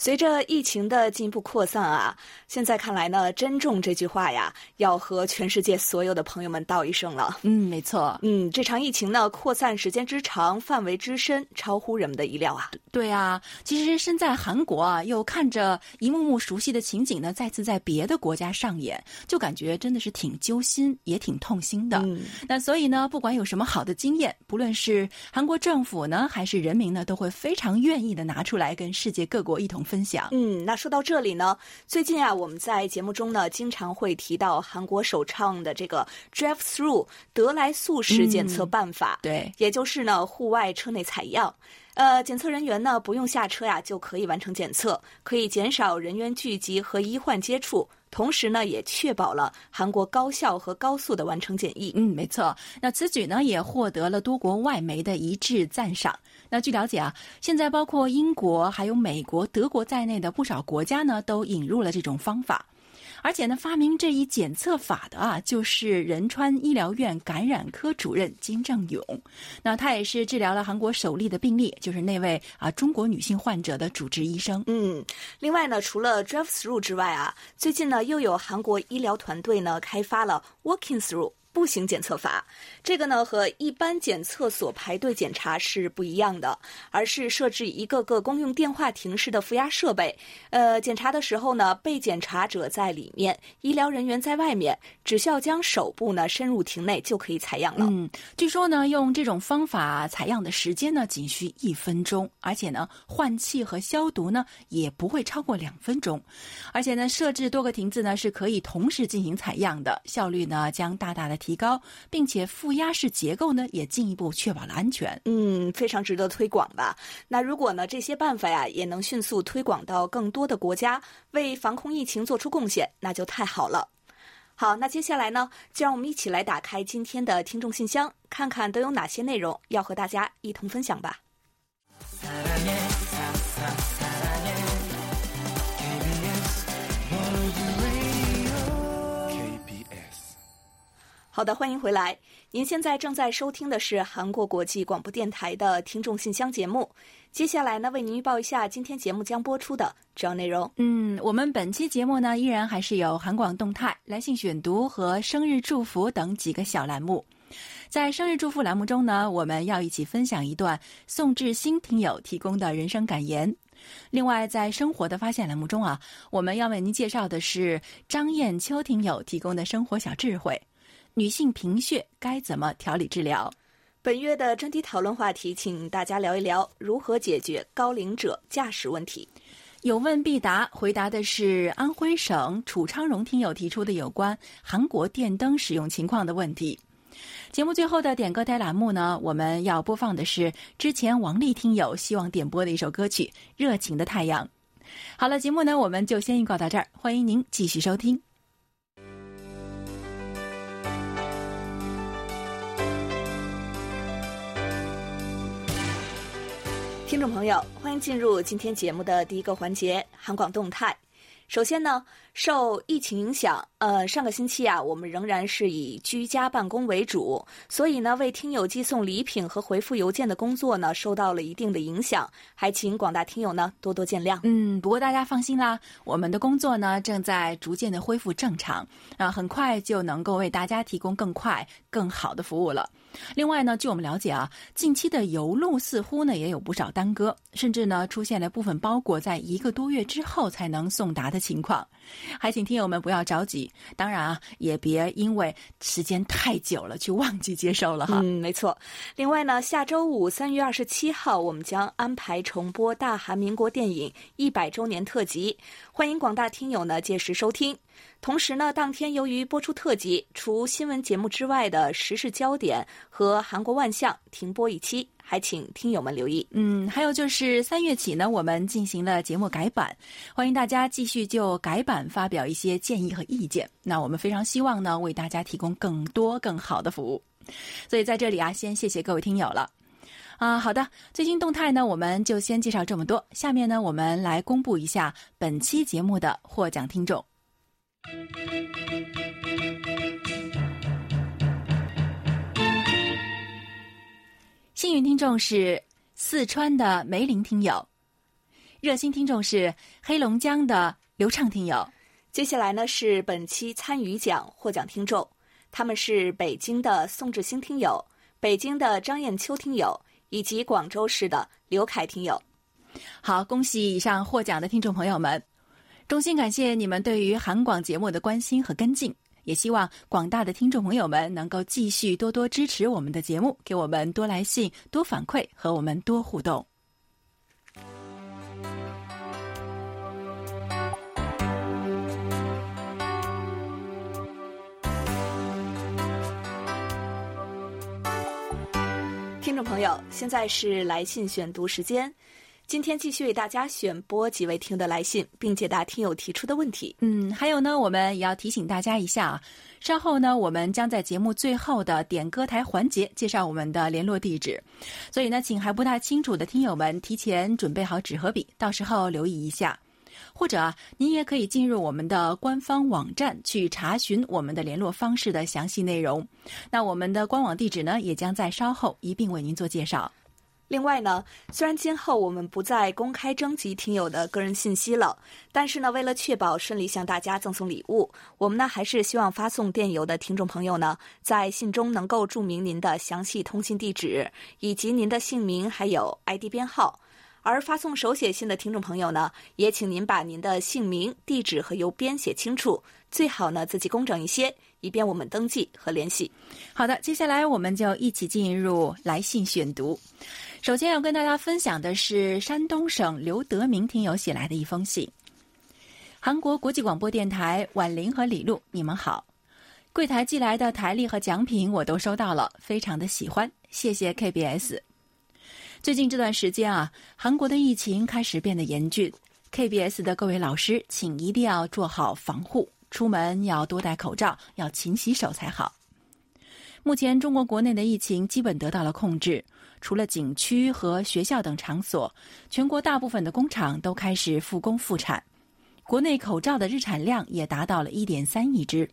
随着疫情的进一步扩散啊，现在看来呢，“珍重”这句话呀，要和全世界所有的朋友们道一声了。嗯，没错。嗯，这场疫情呢，扩散时间之长，范围之深，超乎人们的意料啊。对啊，其实身在韩国啊，又看着一幕幕熟悉的情景呢，再次在别的国家上演，就感觉真的是挺揪心，也挺痛心的。嗯，那所以呢，不管有什么好的经验，不论是韩国政府呢，还是人民呢，都会非常愿意的拿出来跟世界各国一同分享。嗯，那说到这里呢，最近啊，我们在节目中呢，经常会提到韩国首创的这个 Drive Through 德莱素式检测办法，对，也就是呢，户外车内采样，呃，检测人员呢不用下车呀，就可以完成检测，可以减少人员聚集和医患接触。同时呢，也确保了韩国高效和高速的完成检疫。嗯，没错。那此举呢，也获得了多国外媒的一致赞赏。那据了解啊，现在包括英国、还有美国、德国在内的不少国家呢，都引入了这种方法。而且呢，发明这一检测法的啊，就是仁川医疗院感染科主任金正勇。那他也是治疗了韩国首例的病例，就是那位啊中国女性患者的主治医生。嗯，另外呢，除了 drive through 之外啊，最近呢，又有韩国医疗团队呢开发了 walking through。步行检测法，这个呢和一般检测所排队检查是不一样的，而是设置一个个公用电话亭式的负压设备。呃，检查的时候呢，被检查者在里面，医疗人员在外面，只需要将手部呢伸入亭内就可以采样了。嗯，据说呢，用这种方法采样的时间呢仅需一分钟，而且呢换气和消毒呢也不会超过两分钟，而且呢设置多个亭子呢是可以同时进行采样的，效率呢将大大的。提高，并且负压式结构呢，也进一步确保了安全。嗯，非常值得推广吧？那如果呢，这些办法呀，也能迅速推广到更多的国家，为防控疫情做出贡献，那就太好了。好，那接下来呢，就让我们一起来打开今天的听众信箱，看看都有哪些内容要和大家一同分享吧。好的，欢迎回来。您现在正在收听的是韩国国际广播电台的听众信箱节目。接下来呢，为您预报一下今天节目将播出的主要内容。嗯，我们本期节目呢，依然还是有韩广动态、来信选读和生日祝福等几个小栏目。在生日祝福栏目中呢，我们要一起分享一段宋志新听友提供的人生感言。另外，在生活的发现栏目中啊，我们要为您介绍的是张艳秋听友提供的生活小智慧。女性贫血该怎么调理治疗？本月的专题讨论话题，请大家聊一聊如何解决高龄者驾驶问题。有问必答，回答的是安徽省楚昌荣听友提出的有关韩国电灯使用情况的问题。节目最后的点歌台栏目呢，我们要播放的是之前王丽听友希望点播的一首歌曲《热情的太阳》。好了，节目呢，我们就先预告到这儿，欢迎您继续收听。听众朋友，欢迎进入今天节目的第一个环节——韩广动态。首先呢，受疫情影响，呃，上个星期啊，我们仍然是以居家办公为主，所以呢，为听友寄送礼品和回复邮件的工作呢，受到了一定的影响，还请广大听友呢多多见谅。嗯，不过大家放心啦，我们的工作呢正在逐渐的恢复正常，啊，很快就能够为大家提供更快、更好的服务了。另外呢，据我们了解啊，近期的邮路似乎呢也有不少耽搁，甚至呢出现了部分包裹在一个多月之后才能送达的情况。还请听友们不要着急，当然啊，也别因为时间太久了就忘记接收了哈。嗯，没错。另外呢，下周五三月二十七号，我们将安排重播大韩民国电影一百周年特辑，欢迎广大听友呢届时收听。同时呢，当天由于播出特辑，除新闻节目之外的时事焦点和韩国万象停播一期，还请听友们留意。嗯，还有就是三月起呢，我们进行了节目改版，欢迎大家继续就改版发表一些建议和意见。那我们非常希望呢，为大家提供更多更好的服务。所以在这里啊，先谢谢各位听友了。啊，好的，最新动态呢，我们就先介绍这么多。下面呢，我们来公布一下本期节目的获奖听众。幸运听众是四川的梅林听友，热心听众是黑龙江的刘畅听友。接下来呢是本期参与奖获奖听众，他们是北京的宋志兴听友、北京的张艳秋听友以及广州市的刘凯听友。好，恭喜以上获奖的听众朋友们，衷心感谢你们对于韩广节目的关心和跟进，也希望广大的听众朋友们能够继续多多支持我们的节目，给我们多来信、多反馈和我们多互动。听众朋友，现在是来信选读时间。今天继续为大家选播几位听友的来信，并解答听友提出的问题。嗯，还有呢，我们也要提醒大家一下啊，稍后呢，我们将在节目最后的点歌台环节介绍我们的联络地址，所以呢，请还不大清楚的听友们提前准备好纸和笔，到时候留意一下。或者啊，您也可以进入我们的官方网站去查询我们的联络方式的详细内容。那我们的官网地址呢，也将在稍后一并为您做介绍。另外呢，虽然今后我们不再公开征集听友的个人信息了，但是呢，为了确保顺利向大家赠送礼物，我们呢还是希望发送电邮的听众朋友呢，在信中能够注明您的详细通信地址以及您的姓名还有 ID 编号。而发送手写信的听众朋友呢，也请您把您的姓名、地址和邮编写清楚，最好呢字迹工整一些，以便我们登记和联系。好的，接下来我们就一起进入来信选读。首先要跟大家分享的是山东省刘德明听友写来的一封信。韩国国际广播电台婉玲和李璐，你们好。柜台寄来的台历和奖品我都收到了，非常的喜欢，谢谢 KBS。最近这段时间啊，韩国的疫情开始变得严峻。KBS 的各位老师，请一定要做好防护，出门要多戴口罩，要勤洗手才好。目前中国国内的疫情基本得到了控制，除了景区和学校等场所，全国大部分的工厂都开始复工复产。国内口罩的日产量也达到了一点三亿只。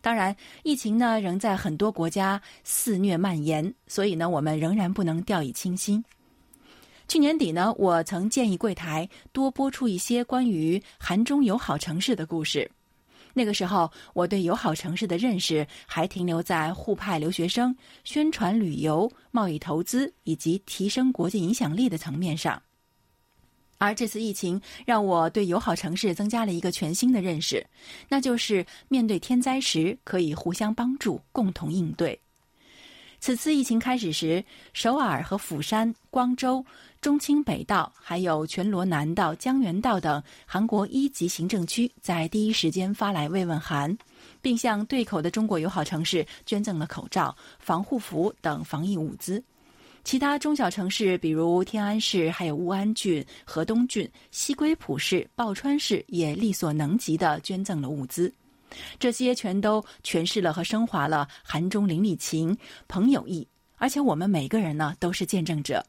当然，疫情呢仍在很多国家肆虐蔓延，所以呢，我们仍然不能掉以轻心。去年底呢，我曾建议柜台多播出一些关于韩中友好城市的故事。那个时候，我对友好城市的认识还停留在互派留学生、宣传旅游、贸易投资以及提升国际影响力的层面上。而这次疫情让我对友好城市增加了一个全新的认识，那就是面对天灾时可以互相帮助、共同应对。此次疫情开始时，首尔和釜山、光州、中清北道，还有全罗南道、江原道等韩国一级行政区，在第一时间发来慰问函，并向对口的中国友好城市捐赠了口罩、防护服等防疫物资。其他中小城市，比如天安市、还有乌安郡、河东郡、西归浦市、抱川市，也力所能及的捐赠了物资。这些全都诠释了和升华了韩中邻里情、朋友义，而且我们每个人呢都是见证者。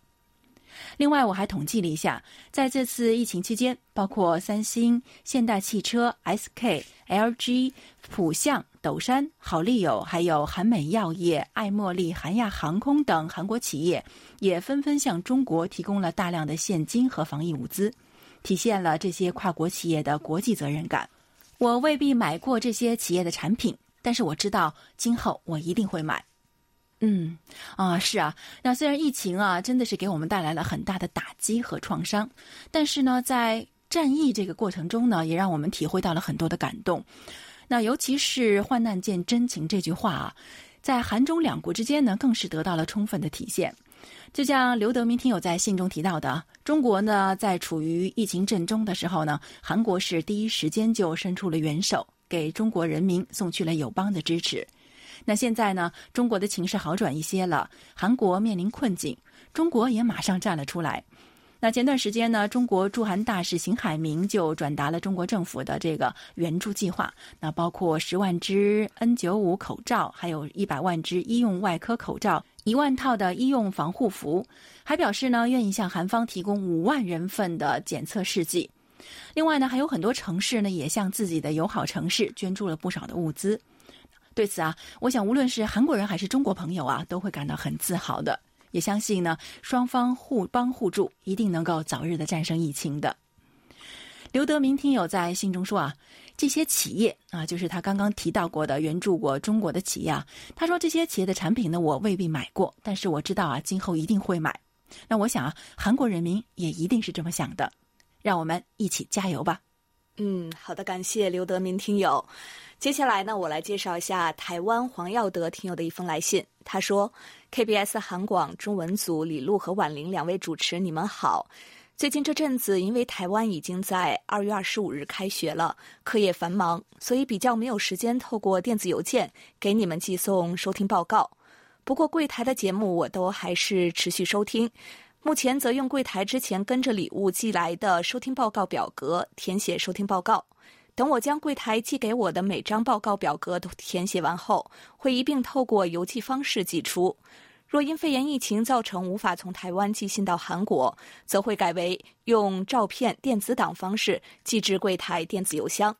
另外，我还统计了一下，在这次疫情期间，包括三星、现代汽车、SK、LG、浦项、斗山、好利友，还有韩美药业、爱茉莉、韩亚航空等韩国企业，也纷纷向中国提供了大量的现金和防疫物资，体现了这些跨国企业的国际责任感。我未必买过这些企业的产品，但是我知道今后我一定会买。嗯，啊，是啊。那虽然疫情啊真的是给我们带来了很大的打击和创伤，但是呢，在战役这个过程中呢，也让我们体会到了很多的感动。那尤其是“患难见真情”这句话啊，在韩中两国之间呢，更是得到了充分的体现。就像刘德明听友在信中提到的，中国呢在处于疫情震中的时候呢，韩国是第一时间就伸出了援手，给中国人民送去了友邦的支持。那现在呢，中国的情势好转一些了，韩国面临困境，中国也马上站了出来。那前段时间呢，中国驻韩大使邢海明就转达了中国政府的这个援助计划，那包括十万只 N95 口罩，还有一百万只医用外科口罩，一万套的医用防护服，还表示呢愿意向韩方提供五万人份的检测试剂。另外呢，还有很多城市呢也向自己的友好城市捐助了不少的物资。对此啊，我想无论是韩国人还是中国朋友啊，都会感到很自豪的。也相信呢，双方互帮互助，一定能够早日的战胜疫情的。刘德明听友在信中说啊，这些企业啊，就是他刚刚提到过的援助过中国的企业啊，他说这些企业的产品呢，我未必买过，但是我知道啊，今后一定会买。那我想啊，韩国人民也一定是这么想的。让我们一起加油吧。嗯，好的，感谢刘德明听友。接下来呢，我来介绍一下台湾黄耀德听友的一封来信。他说：“KBS 韩广中文组李璐和婉玲两位主持，你们好。最近这阵子，因为台湾已经在二月二十五日开学了，课业繁忙，所以比较没有时间透过电子邮件给你们寄送收听报告。不过柜台的节目我都还是持续收听。目前则用柜台之前跟着礼物寄来的收听报告表格填写收听报告。”等我将柜台寄给我的每张报告表格都填写完后，会一并透过邮寄方式寄出。若因肺炎疫情造成无法从台湾寄信到韩国，则会改为用照片电子档方式寄至柜台电子邮箱。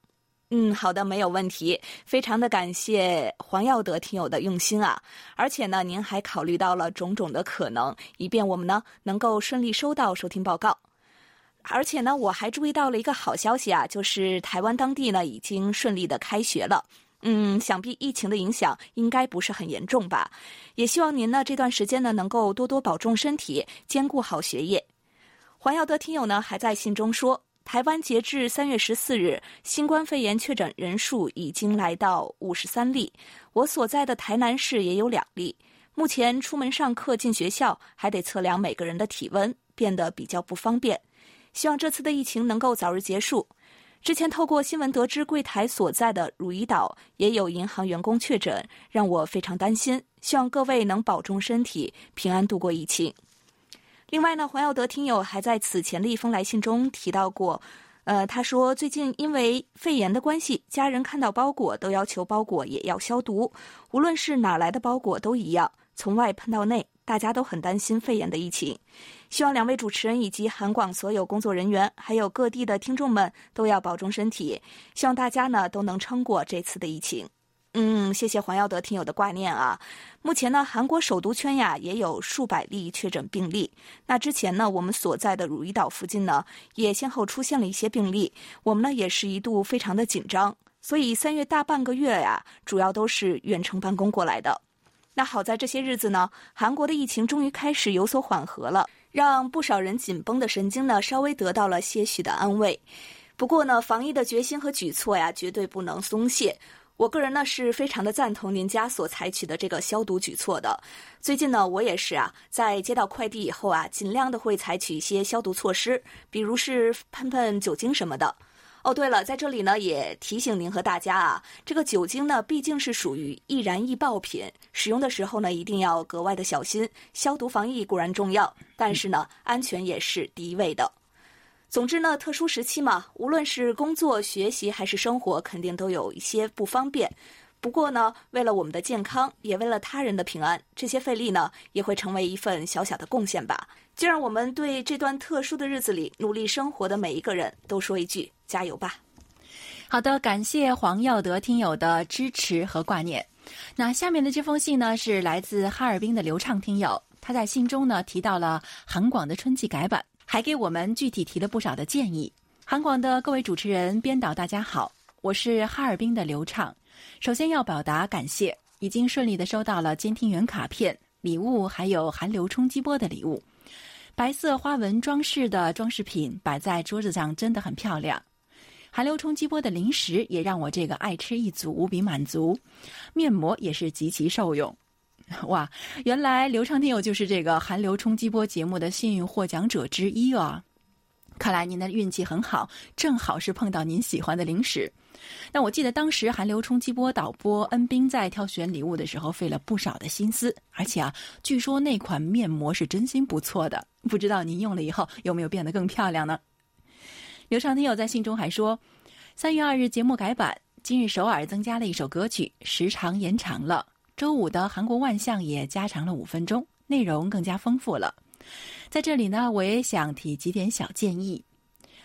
嗯，好的，没有问题。非常的感谢黄耀德听友的用心啊！而且呢，您还考虑到了种种的可能，以便我们呢能够顺利收到收听报告。而且呢，我还注意到了一个好消息啊，就是台湾当地呢已经顺利的开学了。嗯，想必疫情的影响应该不是很严重吧？也希望您呢这段时间呢能够多多保重身体，兼顾好学业。黄耀德听友呢还在信中说，台湾截至三月十四日，新冠肺炎确诊人数已经来到五十三例，我所在的台南市也有两例。目前出门上课、进学校还得测量每个人的体温，变得比较不方便。希望这次的疫情能够早日结束。之前透过新闻得知，柜台所在的汝矣岛也有银行员工确诊，让我非常担心。希望各位能保重身体，平安度过疫情。另外呢，黄耀德听友还在此前的一封来信中提到过，呃，他说最近因为肺炎的关系，家人看到包裹都要求包裹也要消毒，无论是哪来的包裹都一样，从外喷到内。大家都很担心肺炎的疫情，希望两位主持人以及韩广所有工作人员，还有各地的听众们都要保重身体。希望大家呢都能撑过这次的疫情。嗯，谢谢黄耀德听友的挂念啊。目前呢，韩国首都圈呀也有数百例确诊病例。那之前呢，我们所在的汝矣岛附近呢也先后出现了一些病例，我们呢也是一度非常的紧张。所以三月大半个月呀，主要都是远程办公过来的。那好在这些日子呢，韩国的疫情终于开始有所缓和了，让不少人紧绷的神经呢稍微得到了些许的安慰。不过呢，防疫的决心和举措呀，绝对不能松懈。我个人呢是非常的赞同您家所采取的这个消毒举措的。最近呢，我也是啊，在接到快递以后啊，尽量的会采取一些消毒措施，比如是喷喷酒精什么的。哦，对了，在这里呢，也提醒您和大家啊，这个酒精呢，毕竟是属于易燃易爆品，使用的时候呢，一定要格外的小心。消毒防疫固然重要，但是呢，安全也是第一位的。总之呢，特殊时期嘛，无论是工作、学习还是生活，肯定都有一些不方便。不过呢，为了我们的健康，也为了他人的平安，这些费力呢，也会成为一份小小的贡献吧。就让我们对这段特殊的日子里努力生活的每一个人都说一句加油吧。好的，感谢黄耀德听友的支持和挂念。那下面的这封信呢，是来自哈尔滨的刘畅听友，他在信中呢提到了韩广的春季改版，还给我们具体提了不少的建议。韩广的各位主持人、编导，大家好，我是哈尔滨的刘畅。首先要表达感谢，已经顺利的收到了监听员卡片礼物，还有韩流冲击波的礼物。白色花纹装饰的装饰品摆在桌子上真的很漂亮。韩流冲击波的零食也让我这个爱吃一族无比满足。面膜也是极其受用。哇，原来刘畅听友就是这个韩流冲击波节目的幸运获奖者之一啊！看来您的运气很好，正好是碰到您喜欢的零食。那我记得当时韩流冲击波导播恩斌在挑选礼物的时候费了不少的心思，而且啊，据说那款面膜是真心不错的。不知道您用了以后有没有变得更漂亮呢？刘畅听友在信中还说，三月二日节目改版，今日首尔增加了一首歌曲，时长延长了。周五的韩国万象也加长了五分钟，内容更加丰富了。在这里呢，我也想提几点小建议。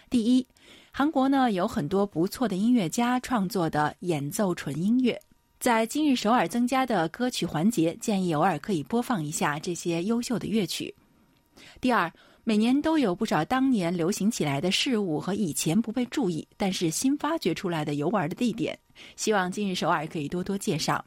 第一，韩国呢有很多不错的音乐家创作的演奏纯音乐，在今日首尔增加的歌曲环节，建议偶尔可以播放一下这些优秀的乐曲。第二，每年都有不少当年流行起来的事物和以前不被注意但是新发掘出来的游玩的地点，希望今日首尔可以多多介绍。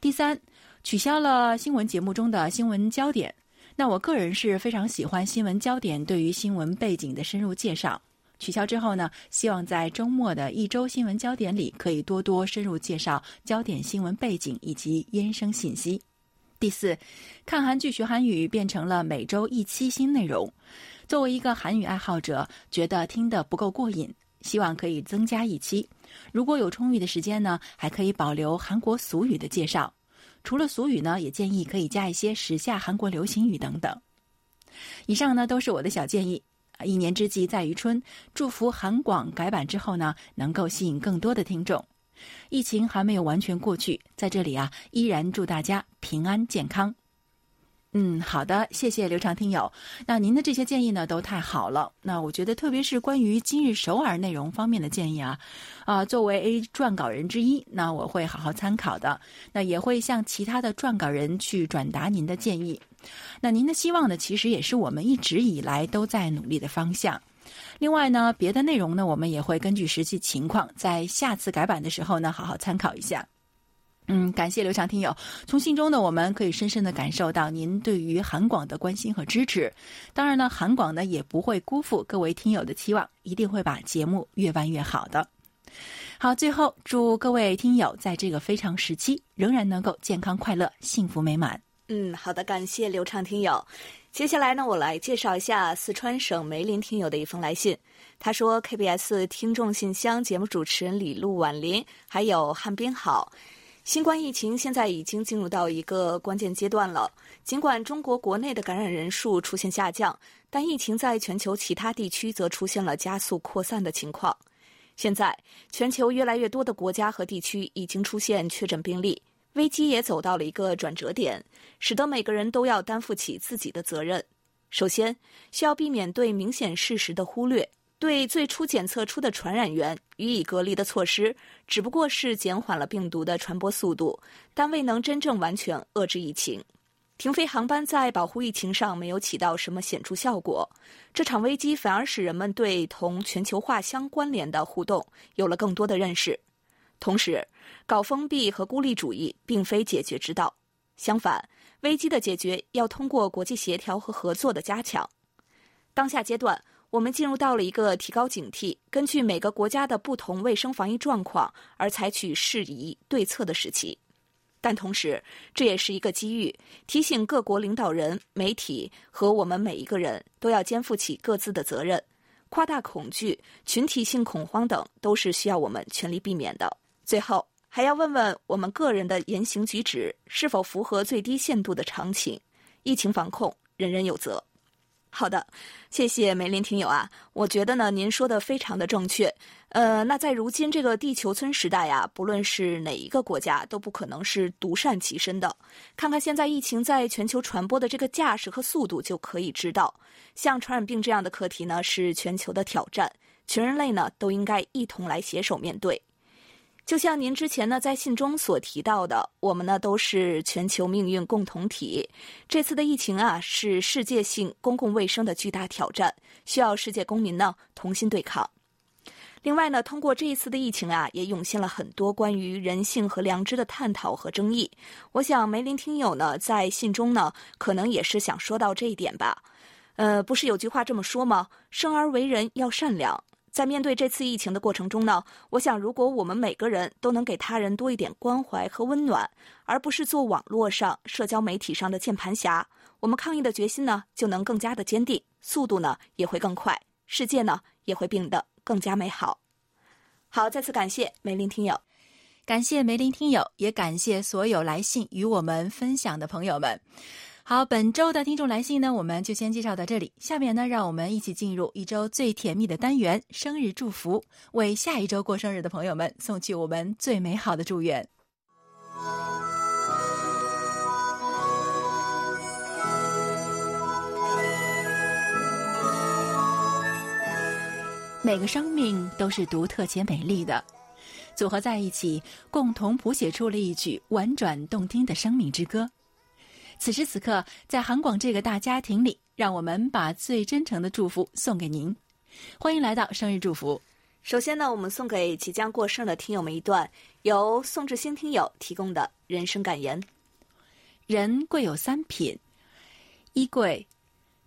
第三，取消了新闻节目中的新闻焦点。那我个人是非常喜欢新闻焦点对于新闻背景的深入介绍。取消之后呢，希望在周末的一周新闻焦点里，可以多多深入介绍焦点新闻背景以及衍生信息。第四，看韩剧学韩语变成了每周一期新内容。作为一个韩语爱好者，觉得听得不够过瘾，希望可以增加一期。如果有充裕的时间呢，还可以保留韩国俗语的介绍。除了俗语呢，也建议可以加一些时下韩国流行语等等。以上呢都是我的小建议。一年之计在于春，祝福韩广改版之后呢，能够吸引更多的听众。疫情还没有完全过去，在这里啊，依然祝大家平安健康。嗯，好的，谢谢刘长听友。那您的这些建议呢，都太好了。那我觉得，特别是关于今日首尔内容方面的建议啊，啊，作为撰稿人之一，那我会好好参考的。那也会向其他的撰稿人去转达您的建议。那您的希望呢，其实也是我们一直以来都在努力的方向。另外呢，别的内容呢，我们也会根据实际情况，在下次改版的时候呢，好好参考一下。嗯，感谢刘强听友。从信中呢，我们可以深深的感受到您对于韩广的关心和支持。当然呢，韩广呢也不会辜负各位听友的期望，一定会把节目越办越好的。好，最后祝各位听友在这个非常时期仍然能够健康快乐、幸福美满。嗯，好的，感谢刘畅听友。接下来呢，我来介绍一下四川省梅林听友的一封来信。他说：“KBS 听众信箱节目主持人李璐、婉林还有汉斌好。”新冠疫情现在已经进入到一个关键阶段了。尽管中国国内的感染人数出现下降，但疫情在全球其他地区则出现了加速扩散的情况。现在，全球越来越多的国家和地区已经出现确诊病例，危机也走到了一个转折点，使得每个人都要担负起自己的责任。首先，需要避免对明显事实的忽略。对最初检测出的传染源予以隔离的措施，只不过是减缓了病毒的传播速度，但未能真正完全遏制疫情。停飞航班在保护疫情上没有起到什么显著效果，这场危机反而使人们对同全球化相关联的互动有了更多的认识。同时，搞封闭和孤立主义并非解决之道，相反，危机的解决要通过国际协调和合作的加强。当下阶段。我们进入到了一个提高警惕、根据每个国家的不同卫生防疫状况而采取适宜对策的时期，但同时这也是一个机遇，提醒各国领导人、媒体和我们每一个人都要肩负起各自的责任。夸大恐惧、群体性恐慌等都是需要我们全力避免的。最后，还要问问我们个人的言行举止是否符合最低限度的常情。疫情防控，人人有责。好的，谢谢梅林听友啊，我觉得呢，您说的非常的正确。呃，那在如今这个地球村时代呀，不论是哪一个国家，都不可能是独善其身的。看看现在疫情在全球传播的这个架势和速度，就可以知道，像传染病这样的课题呢，是全球的挑战，全人类呢都应该一同来携手面对。就像您之前呢在信中所提到的，我们呢都是全球命运共同体。这次的疫情啊是世界性公共卫生的巨大挑战，需要世界公民呢同心对抗。另外呢，通过这一次的疫情啊，也涌现了很多关于人性和良知的探讨和争议。我想梅林听友呢在信中呢可能也是想说到这一点吧。呃，不是有句话这么说吗？生而为人要善良。在面对这次疫情的过程中呢，我想，如果我们每个人都能给他人多一点关怀和温暖，而不是做网络上、社交媒体上的键盘侠，我们抗疫的决心呢就能更加的坚定，速度呢也会更快，世界呢也会变得更加美好。好，再次感谢梅林听友，感谢梅林听友，也感谢所有来信与我们分享的朋友们。好，本周的听众来信呢，我们就先介绍到这里。下面呢，让我们一起进入一周最甜蜜的单元——生日祝福，为下一周过生日的朋友们送去我们最美好的祝愿。每个生命都是独特且美丽的，组合在一起，共同谱写出了一曲婉转动听的生命之歌。此时此刻，在韩广这个大家庭里，让我们把最真诚的祝福送给您。欢迎来到生日祝福。首先呢，我们送给即将过生的听友们一段由宋志兴听友提供的人生感言：人贵有三品，一贵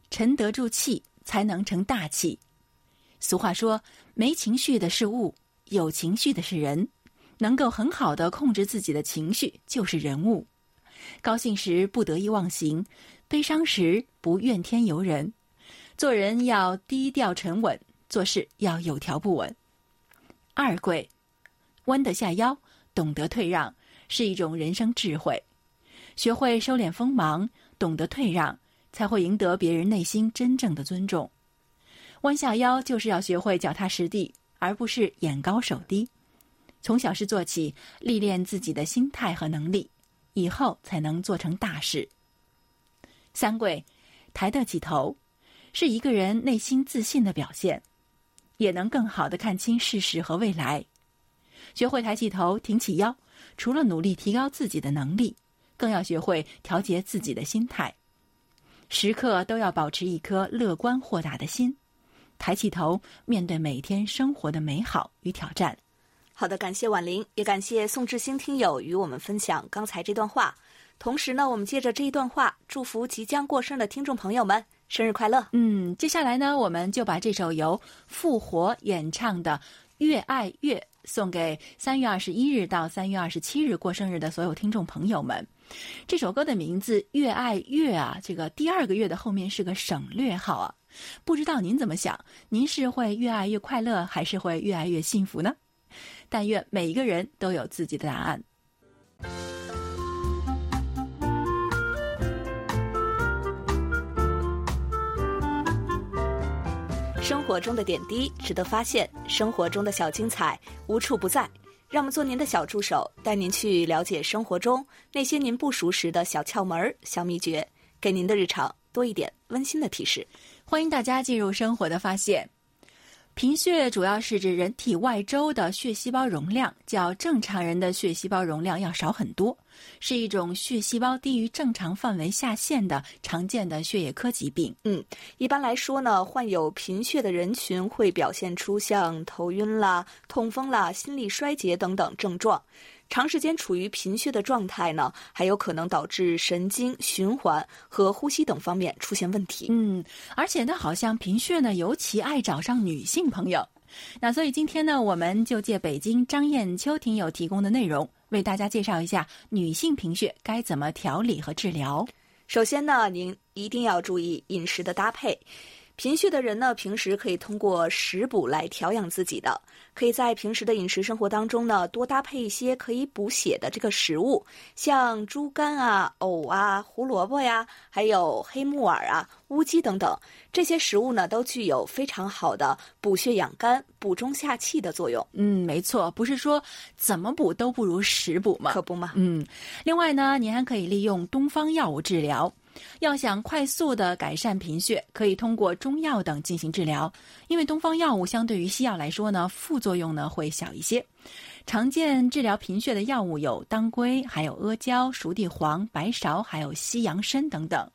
沉得住气，才能成大器。俗话说，没情绪的是物，有情绪的是人。能够很好的控制自己的情绪，就是人物。高兴时不得意忘形，悲伤时不怨天尤人。做人要低调沉稳，做事要有条不紊。二贵，弯得下腰，懂得退让，是一种人生智慧。学会收敛锋芒，懂得退让，才会赢得别人内心真正的尊重。弯下腰就是要学会脚踏实地，而不是眼高手低。从小事做起，历练自己的心态和能力。以后才能做成大事。三贵，抬得起头，是一个人内心自信的表现，也能更好的看清事实和未来。学会抬起头，挺起腰，除了努力提高自己的能力，更要学会调节自己的心态，时刻都要保持一颗乐观豁达的心，抬起头，面对每天生活的美好与挑战。好的，感谢婉玲，也感谢宋志兴听友与我们分享刚才这段话。同时呢，我们借着这一段话，祝福即将过生的听众朋友们生日快乐。嗯，接下来呢，我们就把这首由复活演唱的《越爱越》送给三月二十一日到三月二十七日过生日的所有听众朋友们。这首歌的名字《越爱越》啊，这个第二个月的后面是个省略号啊，不知道您怎么想？您是会越爱越快乐，还是会越爱越幸福呢？但愿每一个人都有自己的答案。生活中的点滴值得发现，生活中的小精彩无处不在。让我们做您的小助手，带您去了解生活中那些您不熟识的小窍门、小秘诀，给您的日常多一点温馨的提示。欢迎大家进入生活的发现。贫血主要是指人体外周的血细胞容量较正常人的血细胞容量要少很多，是一种血细胞低于正常范围下限的常见的血液科疾病。嗯，一般来说呢，患有贫血的人群会表现出像头晕啦、痛风啦、心力衰竭等等症状。长时间处于贫血的状态呢，还有可能导致神经、循环和呼吸等方面出现问题。嗯，而且呢，好像贫血呢，尤其爱找上女性朋友。那所以今天呢，我们就借北京张艳秋听友提供的内容，为大家介绍一下女性贫血该怎么调理和治疗。首先呢，您一定要注意饮食的搭配。贫血的人呢，平时可以通过食补来调养自己的，可以在平时的饮食生活当中呢，多搭配一些可以补血的这个食物，像猪肝啊、藕啊、胡萝卜呀，还有黑木耳啊、乌鸡等等，这些食物呢，都具有非常好的补血养肝、补中下气的作用。嗯，没错，不是说怎么补都不如食补吗？可不嘛。嗯，另外呢，您还可以利用东方药物治疗。要想快速的改善贫血，可以通过中药等进行治疗。因为东方药物相对于西药来说呢，副作用呢会小一些。常见治疗贫血的药物有当归、还有阿胶、熟地黄、白芍，还有西洋参等等。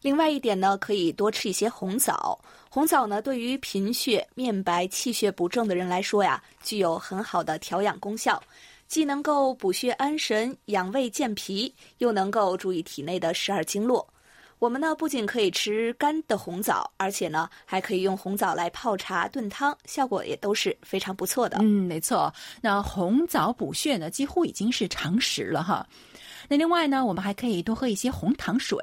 另外一点呢，可以多吃一些红枣。红枣呢，对于贫血、面白、气血不正的人来说呀，具有很好的调养功效，既能够补血安神、养胃健脾，又能够注意体内的十二经络。我们呢不仅可以吃干的红枣，而且呢还可以用红枣来泡茶炖汤，效果也都是非常不错的。嗯，没错。那红枣补血呢，几乎已经是常识了哈。那另外呢，我们还可以多喝一些红糖水。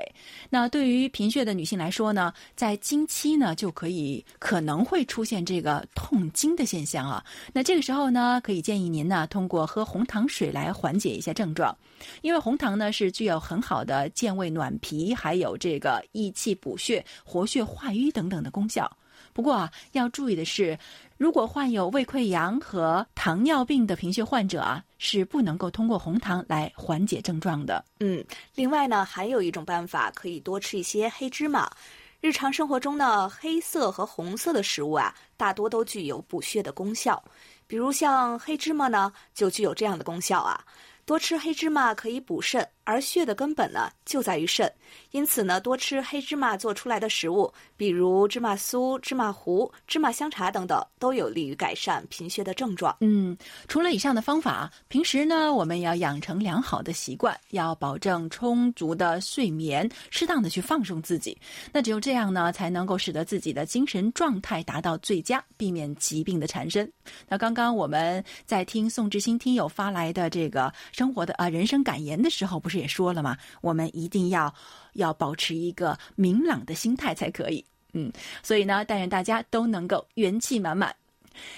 那对于贫血的女性来说呢，在经期呢就可以可能会出现这个痛经的现象啊。那这个时候呢，可以建议您呢通过喝红糖水来缓解一下症状，因为红糖呢是具有很好的健胃暖脾，还有这个益气补血、活血化瘀等等的功效。不过啊，要注意的是，如果患有胃溃疡和糖尿病的贫血患者啊，是不能够通过红糖来缓解症状的。嗯，另外呢，还有一种办法，可以多吃一些黑芝麻。日常生活中呢，黑色和红色的食物啊，大多都具有补血的功效。比如像黑芝麻呢，就具有这样的功效啊。多吃黑芝麻可以补肾，而血的根本呢就在于肾，因此呢，多吃黑芝麻做出来的食物，比如芝麻酥、芝麻糊、芝麻香茶等等，都有利于改善贫血的症状。嗯，除了以上的方法，平时呢，我们要养成良好的习惯，要保证充足的睡眠，适当的去放松自己。那只有这样呢，才能够使得自己的精神状态达到最佳，避免疾病的产生。那刚刚我们在听宋志新听友发来的这个。生活的啊，人生感言的时候，不是也说了吗？我们一定要要保持一个明朗的心态才可以。嗯，所以呢，但愿大家都能够元气满满。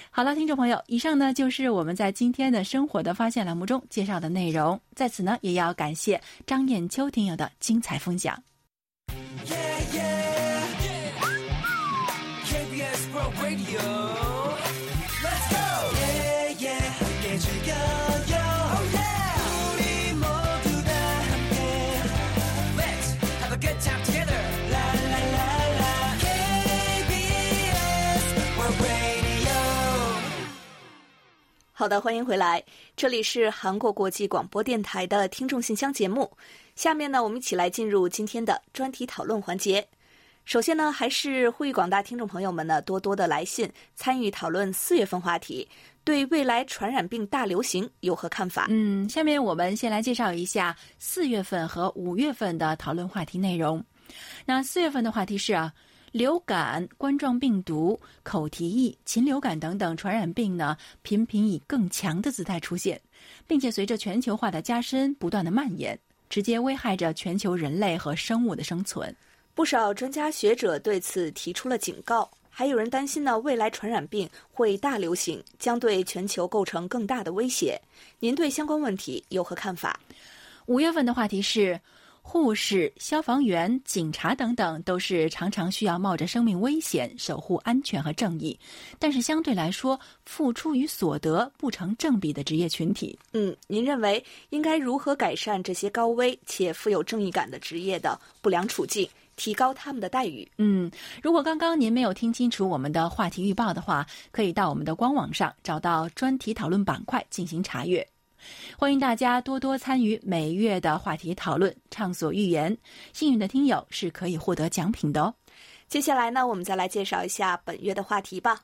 好了，听众朋友，以上呢就是我们在今天的生活的发现栏目中介绍的内容。在此呢，也要感谢张艳秋听友的精彩分享。好的，欢迎回来，这里是韩国国际广播电台的听众信箱节目。下面呢，我们一起来进入今天的专题讨论环节。首先呢，还是呼吁广大听众朋友们呢，多多的来信参与讨论四月份话题，对未来传染病大流行有何看法？嗯，下面我们先来介绍一下四月份和五月份的讨论话题内容。那四月份的话题是啊。流感、冠状病毒、口蹄疫、禽流感等等传染病呢，频频以更强的姿态出现，并且随着全球化的加深，不断的蔓延，直接危害着全球人类和生物的生存。不少专家学者对此提出了警告，还有人担心呢，未来传染病会大流行，将对全球构成更大的威胁。您对相关问题有何看法？五月份的话题是。护士、消防员、警察等等，都是常常需要冒着生命危险守护安全和正义，但是相对来说，付出与所得不成正比的职业群体。嗯，您认为应该如何改善这些高危且富有正义感的职业的不良处境，提高他们的待遇？嗯，如果刚刚您没有听清楚我们的话题预报的话，可以到我们的官网上找到专题讨论板块进行查阅。欢迎大家多多参与每月的话题讨论，畅所欲言。幸运的听友是可以获得奖品的哦。接下来呢，我们再来介绍一下本月的话题吧。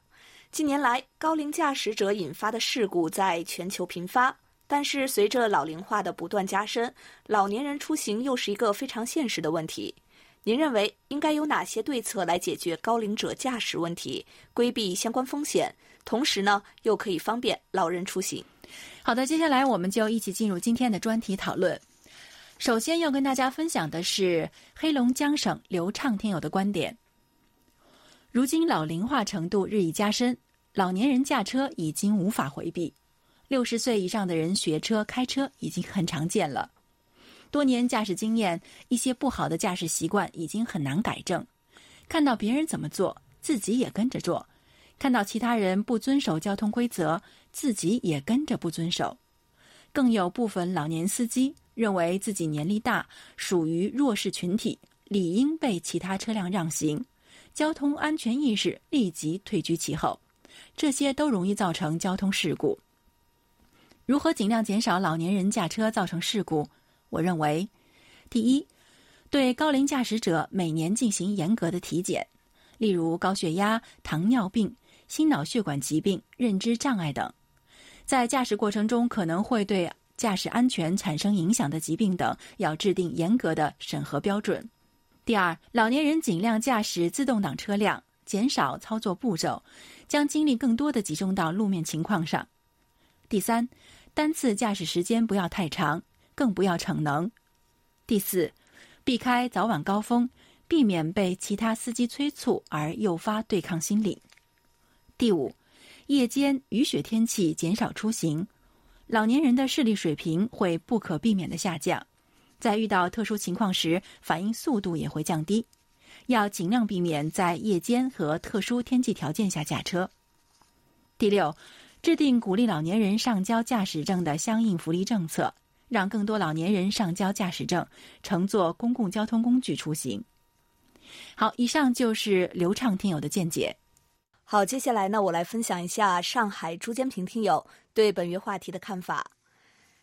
近年来，高龄驾驶者引发的事故在全球频发，但是随着老龄化的不断加深，老年人出行又是一个非常现实的问题。您认为应该有哪些对策来解决高龄者驾驶问题，规避相关风险，同时呢，又可以方便老人出行？好的，接下来我们就一起进入今天的专题讨论。首先要跟大家分享的是黑龙江省刘畅听友的观点。如今老龄化程度日益加深，老年人驾车已经无法回避。六十岁以上的人学车开车已经很常见了，多年驾驶经验，一些不好的驾驶习惯已经很难改正。看到别人怎么做，自己也跟着做。看到其他人不遵守交通规则，自己也跟着不遵守。更有部分老年司机认为自己年龄大，属于弱势群体，理应被其他车辆让行，交通安全意识立即退居其后。这些都容易造成交通事故。如何尽量减少老年人驾车造成事故？我认为，第一，对高龄驾驶者每年进行严格的体检，例如高血压、糖尿病。心脑血管疾病、认知障碍等，在驾驶过程中可能会对驾驶安全产生影响的疾病等，要制定严格的审核标准。第二，老年人尽量驾驶自动挡车辆，减少操作步骤，将精力更多的集中到路面情况上。第三，单次驾驶时间不要太长，更不要逞能。第四，避开早晚高峰，避免被其他司机催促而诱发对抗心理。第五，夜间雨雪天气减少出行，老年人的视力水平会不可避免的下降，在遇到特殊情况时，反应速度也会降低。要尽量避免在夜间和特殊天气条件下驾车。第六，制定鼓励老年人上交驾驶证的相应福利政策，让更多老年人上交驾驶证，乘坐公共交通工具出行。好，以上就是流畅听友的见解。好，接下来呢，我来分享一下上海朱坚平听友对本月话题的看法。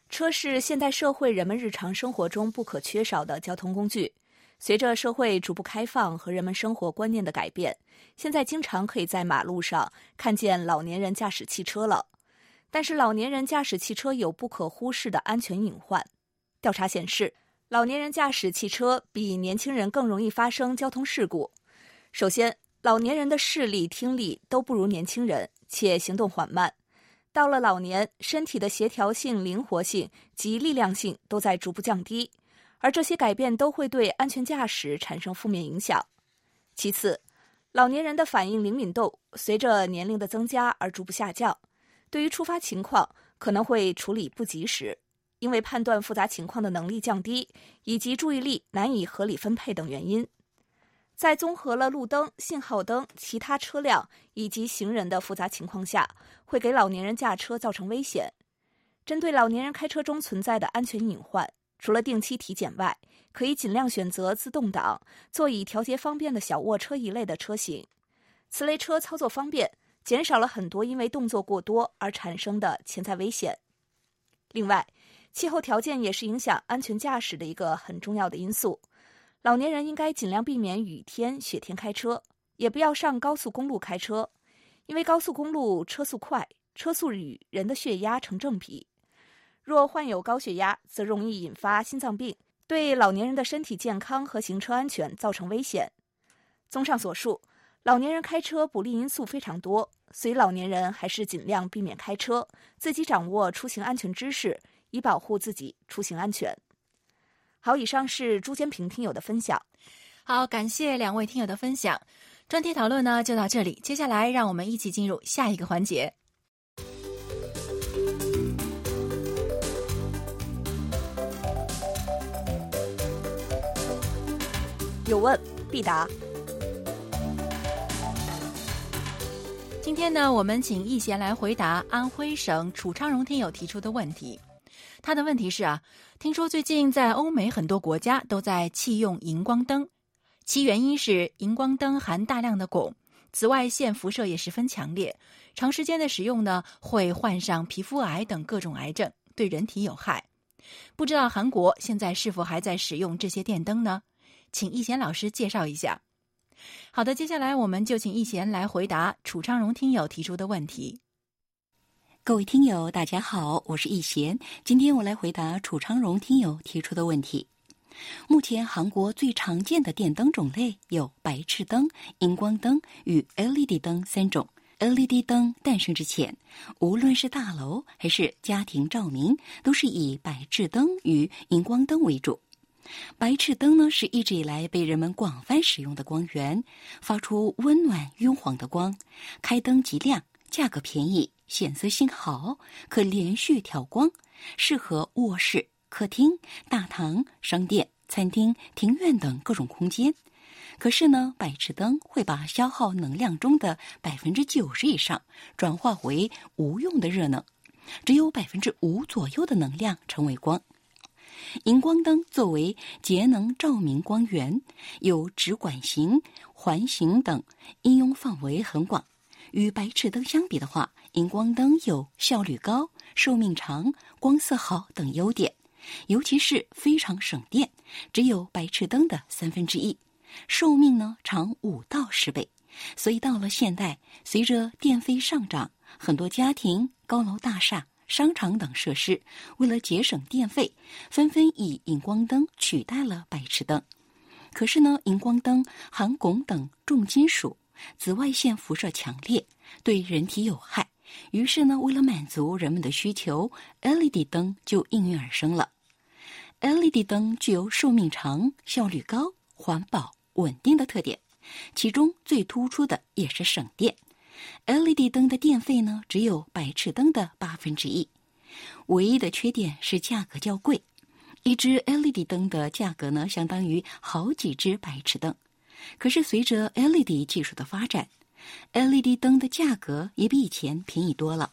车是现代社会人们日常生活中不可缺少的交通工具。随着社会逐步开放和人们生活观念的改变，现在经常可以在马路上看见老年人驾驶汽车了。但是，老年人驾驶汽车有不可忽视的安全隐患。调查显示，老年人驾驶汽车比年轻人更容易发生交通事故。首先，老年人的视力、听力都不如年轻人，且行动缓慢。到了老年，身体的协调性、灵活性及力量性都在逐步降低。而这些改变都会对安全驾驶产生负面影响。其次，老年人的反应灵敏度随着年龄的增加而逐步下降，对于突发情况可能会处理不及时，因为判断复杂情况的能力降低，以及注意力难以合理分配等原因。在综合了路灯、信号灯、其他车辆以及行人的复杂情况下，会给老年人驾车造成危险。针对老年人开车中存在的安全隐患。除了定期体检外，可以尽量选择自动挡、座椅调节方便的小卧车一类的车型。此类车操作方便，减少了很多因为动作过多而产生的潜在危险。另外，气候条件也是影响安全驾驶的一个很重要的因素。老年人应该尽量避免雨天、雪天开车，也不要上高速公路开车，因为高速公路车速快，车速与人的血压成正比。若患有高血压，则容易引发心脏病，对老年人的身体健康和行车安全造成危险。综上所述，老年人开车不利因素非常多，所以老年人还是尽量避免开车，自己掌握出行安全知识，以保护自己出行安全。好，以上是朱坚平听友的分享。好，感谢两位听友的分享。专题讨论呢就到这里，接下来让我们一起进入下一个环节。有问必答。今天呢，我们请易贤来回答安徽省楚昌荣听友提出的问题。他的问题是啊，听说最近在欧美很多国家都在弃用荧光灯，其原因是荧光灯含大量的汞，紫外线辐射也十分强烈，长时间的使用呢会患上皮肤癌等各种癌症，对人体有害。不知道韩国现在是否还在使用这些电灯呢？请易贤老师介绍一下。好的，接下来我们就请易贤来回答楚昌荣听友提出的问题。各位听友，大家好，我是易贤，今天我来回答楚昌荣听友提出的问题。目前韩国最常见的电灯种类有白炽灯、荧光灯与 LED 灯三种。LED 灯诞生之前，无论是大楼还是家庭照明，都是以白炽灯与荧光灯为主。白炽灯呢，是一直以来被人们广泛使用的光源，发出温暖晕黄的光，开灯即亮，价格便宜，显色性好，可连续调光，适合卧室、客厅、大堂、商店、餐厅、庭院等各种空间。可是呢，白炽灯会把消耗能量中的百分之九十以上转化为无用的热能，只有百分之五左右的能量成为光。荧光灯作为节能照明光源，有直管型、环形等应用范围很广。与白炽灯相比的话，荧光灯有效率高、寿命长、光色好等优点，尤其是非常省电，只有白炽灯的三分之一，寿命呢长五到十倍。所以到了现代，随着电费上涨，很多家庭、高楼大厦。商场等设施为了节省电费，纷纷以荧光灯取代了白炽灯。可是呢，荧光灯含汞等重金属，紫外线辐射强烈，对人体有害。于是呢，为了满足人们的需求，LED 灯就应运而生了。LED 灯具有寿命长、效率高、环保、稳定的特点，其中最突出的也是省电。LED 灯的电费呢，只有白炽灯的八分之一。唯一的缺点是价格较贵，一只 LED 灯的价格呢，相当于好几只白炽灯。可是随着 LED 技术的发展，LED 灯的价格也比以前便宜多了。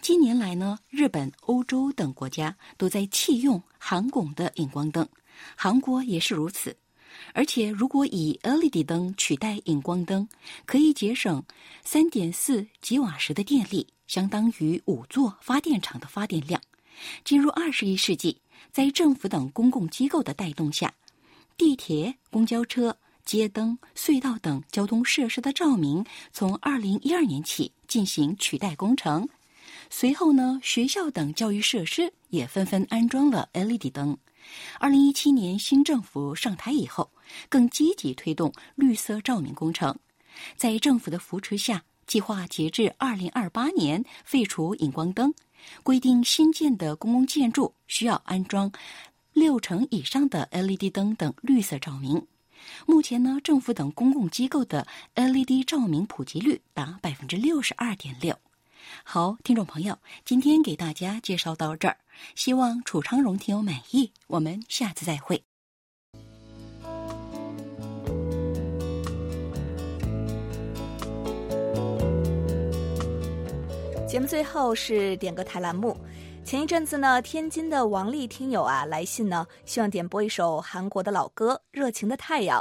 近年来呢，日本、欧洲等国家都在弃用含汞的荧光灯，韩国也是如此。而且，如果以 LED 灯取代荧光灯，可以节省3.4吉瓦时的电力，相当于五座发电厂的发电量。进入21世纪，在政府等公共机构的带动下，地铁、公交车、街灯、隧道等交通设施的照明从2012年起进行取代工程。随后呢，学校等教育设施也纷纷安装了 LED 灯。二零一七年新政府上台以后，更积极推动绿色照明工程。在政府的扶持下，计划截至二零二八年废除荧光灯，规定新建的公共建筑需要安装六成以上的 LED 灯等绿色照明。目前呢，政府等公共机构的 LED 照明普及率达百分之六十二点六。好，听众朋友，今天给大家介绍到这儿，希望楚昌荣听友满意。我们下次再会。节目最后是点歌台栏目。前一阵子呢，天津的王丽听友啊来信呢，希望点播一首韩国的老歌《热情的太阳》。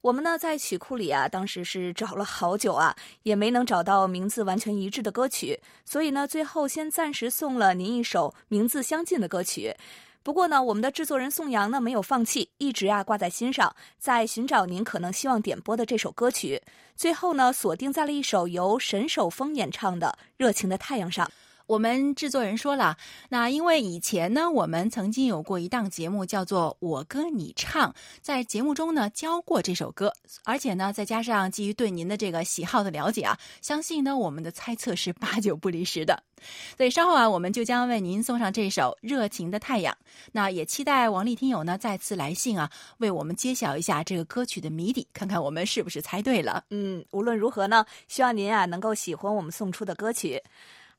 我们呢在曲库里啊，当时是找了好久啊，也没能找到名字完全一致的歌曲，所以呢，最后先暂时送了您一首名字相近的歌曲。不过呢，我们的制作人宋阳呢没有放弃，一直啊挂在心上，在寻找您可能希望点播的这首歌曲。最后呢，锁定在了一首由沈守峰演唱的《热情的太阳》上。我们制作人说了，那因为以前呢，我们曾经有过一档节目叫做《我歌你唱》，在节目中呢教过这首歌，而且呢，再加上基于对您的这个喜好的了解啊，相信呢我们的猜测是八九不离十的。所以稍后啊，我们就将为您送上这首《热情的太阳》。那也期待王丽听友呢再次来信啊，为我们揭晓一下这个歌曲的谜底，看看我们是不是猜对了。嗯，无论如何呢，希望您啊能够喜欢我们送出的歌曲。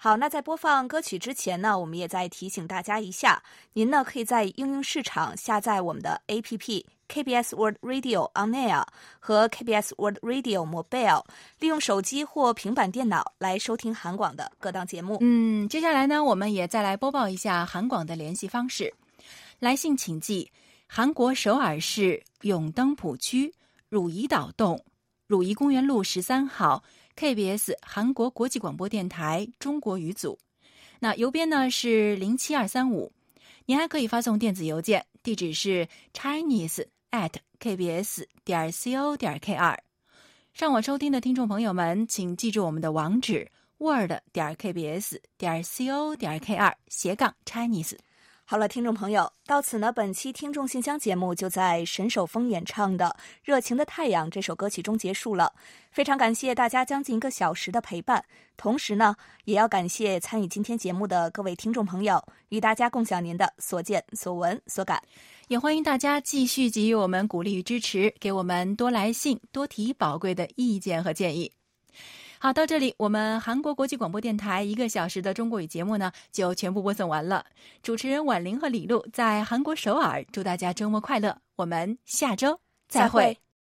好，那在播放歌曲之前呢，我们也再提醒大家一下，您呢可以在应用市场下载我们的 APP KBS World Radio On Air 和 KBS World Radio Mobile，利用手机或平板电脑来收听韩广的各档节目。嗯，接下来呢，我们也再来播报一下韩广的联系方式，来信请寄韩国首尔市永登浦区汝矣岛洞汝矣公园路十三号。KBS 韩国国际广播电台中国语组，那邮编呢是零七二三五，您还可以发送电子邮件，地址是 chinese at kbs 点 co 点 kr。上网收听的听众朋友们，请记住我们的网址 word 点 kbs 点 co 点 kr 斜杠 chinese。好了，听众朋友，到此呢，本期听众信箱节目就在沈守峰演唱的《热情的太阳》这首歌曲中结束了。非常感谢大家将近一个小时的陪伴，同时呢，也要感谢参与今天节目的各位听众朋友，与大家共享您的所见所闻所感。也欢迎大家继续给予我们鼓励与支持，给我们多来信，多提宝贵的意见和建议。好，到这里，我们韩国国际广播电台一个小时的中国语节目呢，就全部播送完了。主持人婉玲和李璐在韩国首尔，祝大家周末快乐。我们下周再会。